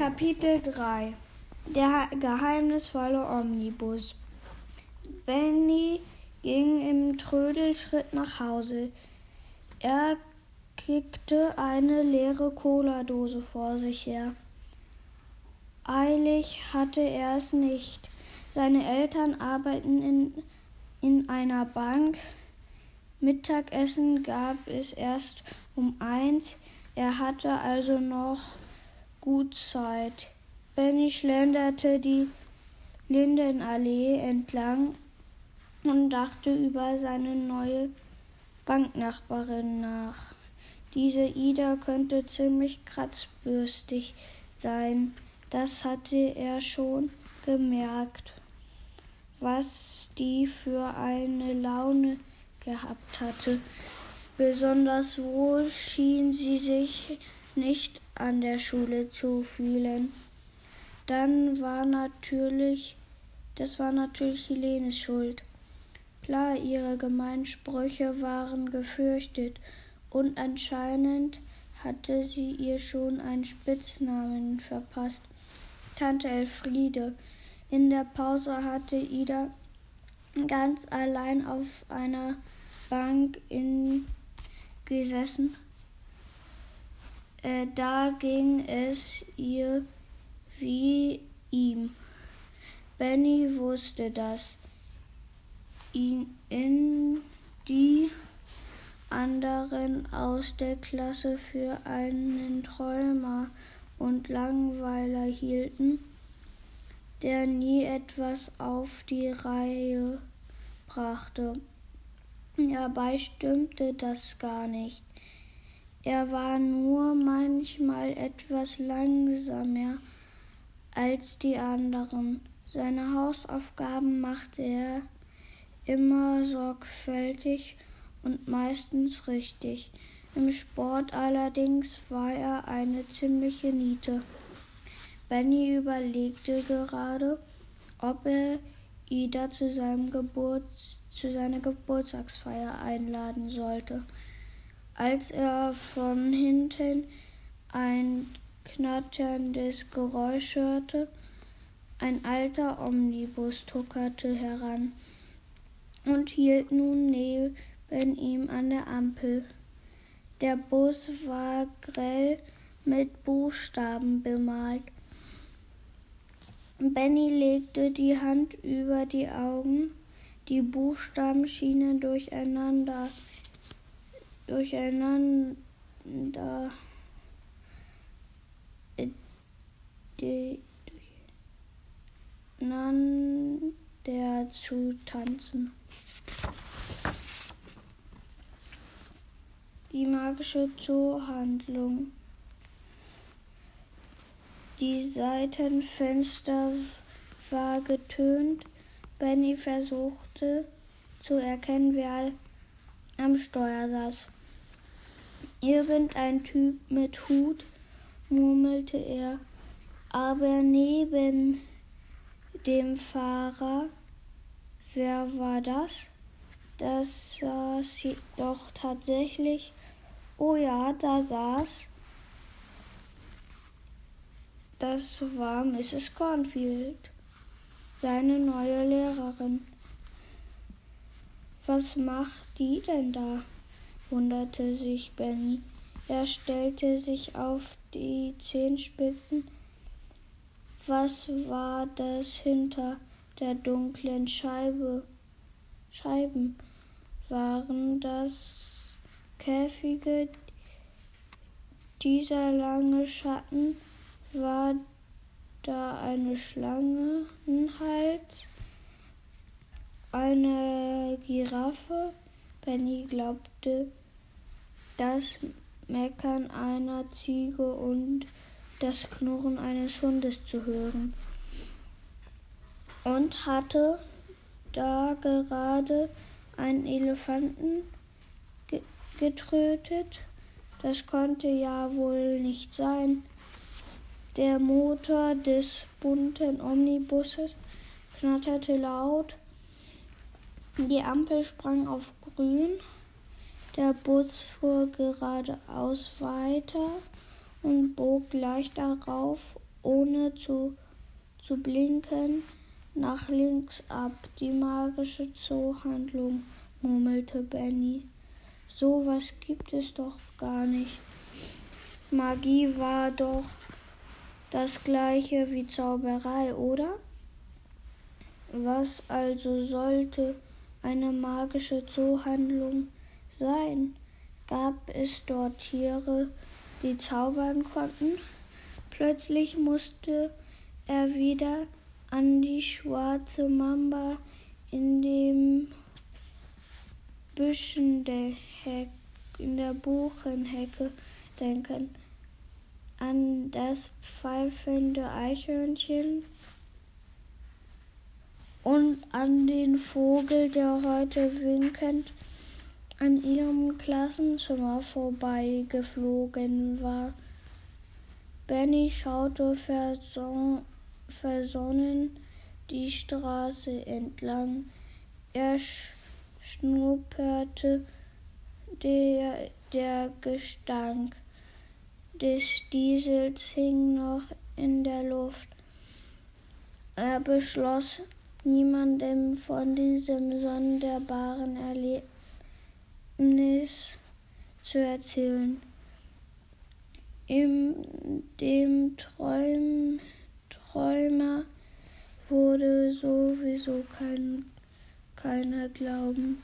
Kapitel 3 Der geheimnisvolle Omnibus Benny ging im Trödelschritt nach Hause. Er kickte eine leere Cola-Dose vor sich her. Eilig hatte er es nicht. Seine Eltern arbeiten in, in einer Bank. Mittagessen gab es erst um eins. Er hatte also noch gut Zeit. Benny schlenderte die Lindenallee entlang und dachte über seine neue Banknachbarin nach. Diese Ida könnte ziemlich kratzbürstig sein, das hatte er schon gemerkt. Was die für eine Laune gehabt hatte. Besonders wohl schien sie sich nicht an der Schule zu fühlen. Dann war natürlich, das war natürlich Helenes Schuld. Klar, ihre Gemeinsprüche waren gefürchtet und anscheinend hatte sie ihr schon einen Spitznamen verpasst. Tante Elfriede. In der Pause hatte Ida ganz allein auf einer Bank in, gesessen äh, da ging es ihr wie ihm. Benny wusste das. Ihn in die anderen aus der Klasse für einen Träumer und Langweiler hielten, der nie etwas auf die Reihe brachte. Dabei stimmte das gar nicht. Er war nur manchmal etwas langsamer als die anderen. Seine Hausaufgaben machte er immer sorgfältig und meistens richtig. Im Sport allerdings war er eine ziemliche Niete. Benny überlegte gerade, ob er Ida zu, seinem Geburts zu seiner Geburtstagsfeier einladen sollte als er von hinten ein knatterndes Geräusch hörte. Ein alter Omnibus tuckerte heran und hielt nun neben ihm an der Ampel. Der Bus war grell mit Buchstaben bemalt. Benny legte die Hand über die Augen. Die Buchstaben schienen durcheinander durcheinander äh, durcheinander zu tanzen. Die magische Zoohandlung. Die Seitenfenster war getönt. Benny versuchte zu erkennen, wer am Steuer saß. Irgendein Typ mit Hut, murmelte er, aber neben dem Fahrer, wer war das? Das saß doch tatsächlich. Oh ja, da saß. Das war Mrs. Cornfield, seine neue Lehrerin. Was macht die denn da? Wunderte sich Benny. Er stellte sich auf die Zehenspitzen. Was war das hinter der dunklen Scheibe? Scheiben? Waren das Käfige? Dieser lange Schatten war da eine Schlange, ein Hals, eine Giraffe. Benny glaubte, das Meckern einer Ziege und das Knurren eines Hundes zu hören und hatte da gerade einen Elefanten getrötet. Das konnte ja wohl nicht sein. Der Motor des bunten Omnibuses knatterte laut. Die Ampel sprang auf grün. Der Bus fuhr geradeaus weiter und bog gleich darauf ohne zu, zu blinken nach links ab. Die magische Zoohandlung, murmelte Benny. So was gibt es doch gar nicht. Magie war doch das gleiche wie Zauberei, oder? Was also sollte eine magische Zoohandlung sein? Gab es dort Tiere, die zaubern konnten? Plötzlich musste er wieder an die schwarze Mamba in dem Büschen der Heck, in der Buchenhecke denken, an das pfeifende Eichhörnchen und an den Vogel, der heute winkend an ihrem Klassenzimmer vorbeigeflogen war. Benny schaute verson versonnen die Straße entlang. Er schnupperte der, der Gestank des Diesels hing noch in der Luft. Er beschloss, niemandem von diesem sonderbaren Erlebnis zu erzählen. In dem Träum, Träumer wurde sowieso kein, keiner glauben.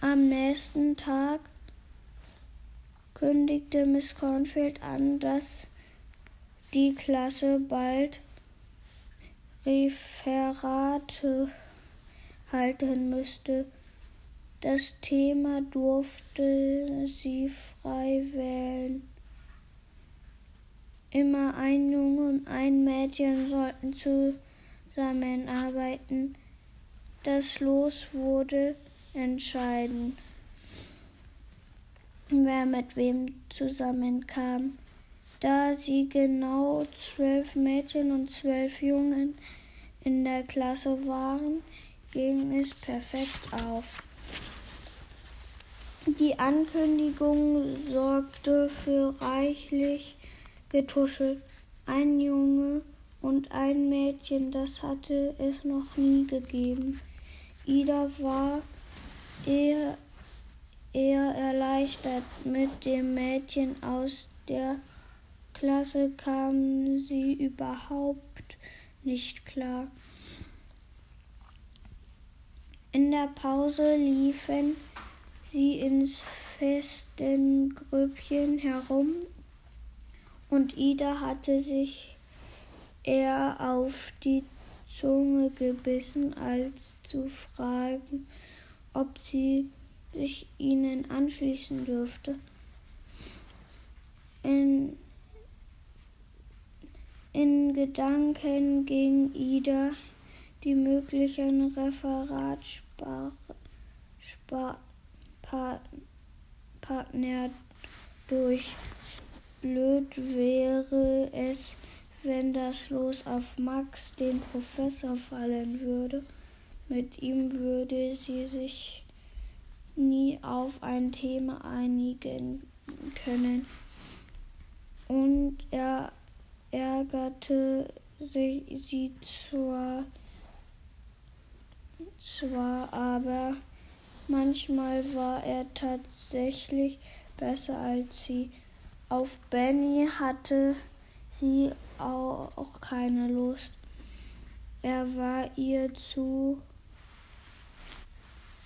Am nächsten Tag kündigte Miss Cornfield an, dass die Klasse bald Referate halten müsste. Das Thema durfte sie frei wählen. Immer ein Junge und ein Mädchen sollten zusammenarbeiten. Das Los wurde entscheiden, wer mit wem zusammenkam. Da sie genau zwölf Mädchen und zwölf Jungen in der Klasse waren, ging es perfekt auf. Die Ankündigung sorgte für reichlich Getuschel. Ein Junge und ein Mädchen, das hatte es noch nie gegeben. Ida war eher, eher erleichtert. Mit dem Mädchen aus der Klasse kam sie überhaupt nicht klar. In der Pause liefen sie ins festen Grüppchen herum und Ida hatte sich eher auf die Zunge gebissen, als zu fragen, ob sie sich ihnen anschließen dürfte. In in Gedanken ging Ida die möglichen Referatspartner durch. Blöd wäre es, wenn das Los auf Max, den Professor, fallen würde. Mit ihm würde sie sich nie auf ein Thema einigen können. Und er ärgerte sich sie zwar, zwar, aber manchmal war er tatsächlich besser als sie. Auf Benny hatte sie auch keine Lust. Er war ihr zu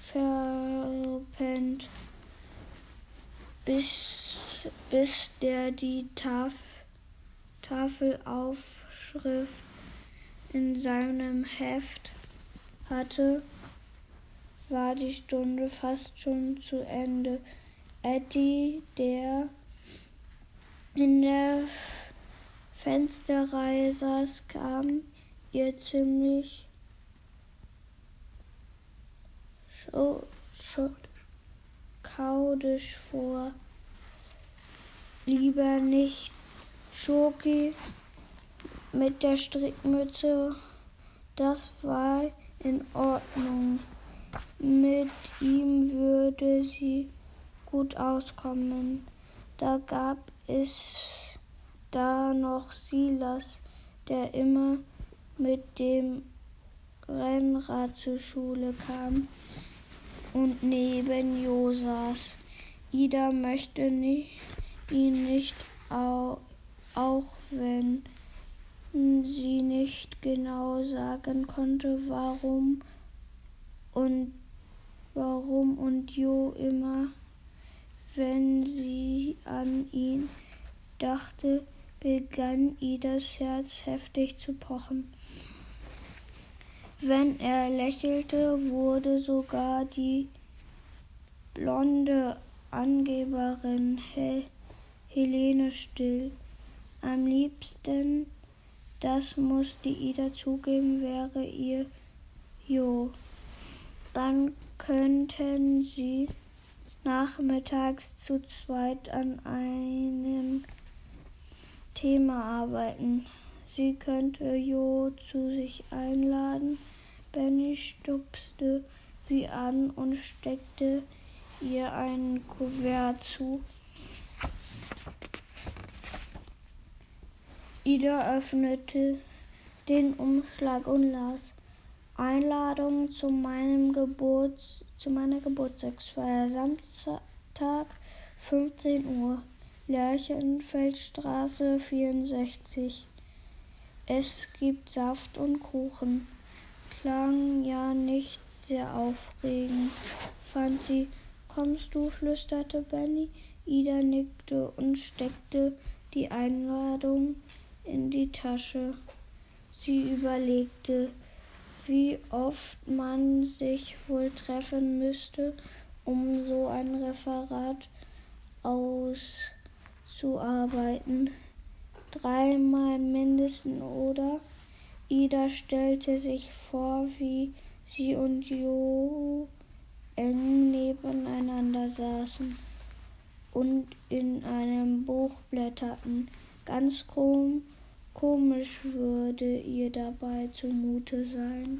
verpennt, bis, bis der die Tafel Tafelaufschrift in seinem Heft hatte, war die Stunde fast schon zu Ende. Eddie, der in der Fensterreihe saß, kam ihr ziemlich kaudisch vor. Lieber nicht Schoki mit der Strickmütze, das war in Ordnung. Mit ihm würde sie gut auskommen. Da gab es da noch Silas, der immer mit dem Rennrad zur Schule kam und neben Jo saß. Ida möchte nicht, ihn nicht, auch, auch wenn sie nicht genau sagen konnte, warum und warum und Jo immer, wenn sie an ihn dachte, begann Idas Herz heftig zu pochen. Wenn er lächelte, wurde sogar die blonde Angeberin Hel Helene still. Am liebsten, das musste Ida zugeben, wäre ihr Jo. Dann könnten sie nachmittags zu zweit an einem Thema arbeiten. Sie könnte Jo zu sich einladen. Benny stupste sie an und steckte ihr ein Kuvert zu. Ida öffnete den Umschlag und las Einladung zu meinem Geburts zu meiner Geburtstagsfeier Samstag 15 Uhr Lerchenfeldstraße 64 es gibt Saft und Kuchen. Klang ja nicht sehr aufregend, fand sie. Kommst du? flüsterte Benny. Ida nickte und steckte die Einladung in die Tasche. Sie überlegte, wie oft man sich wohl treffen müsste, um so ein Referat auszuarbeiten dreimal mindestens, oder? Ida stellte sich vor, wie sie und Jo eng nebeneinander saßen und in einem Buch blätterten. Ganz kom komisch würde ihr dabei zumute sein.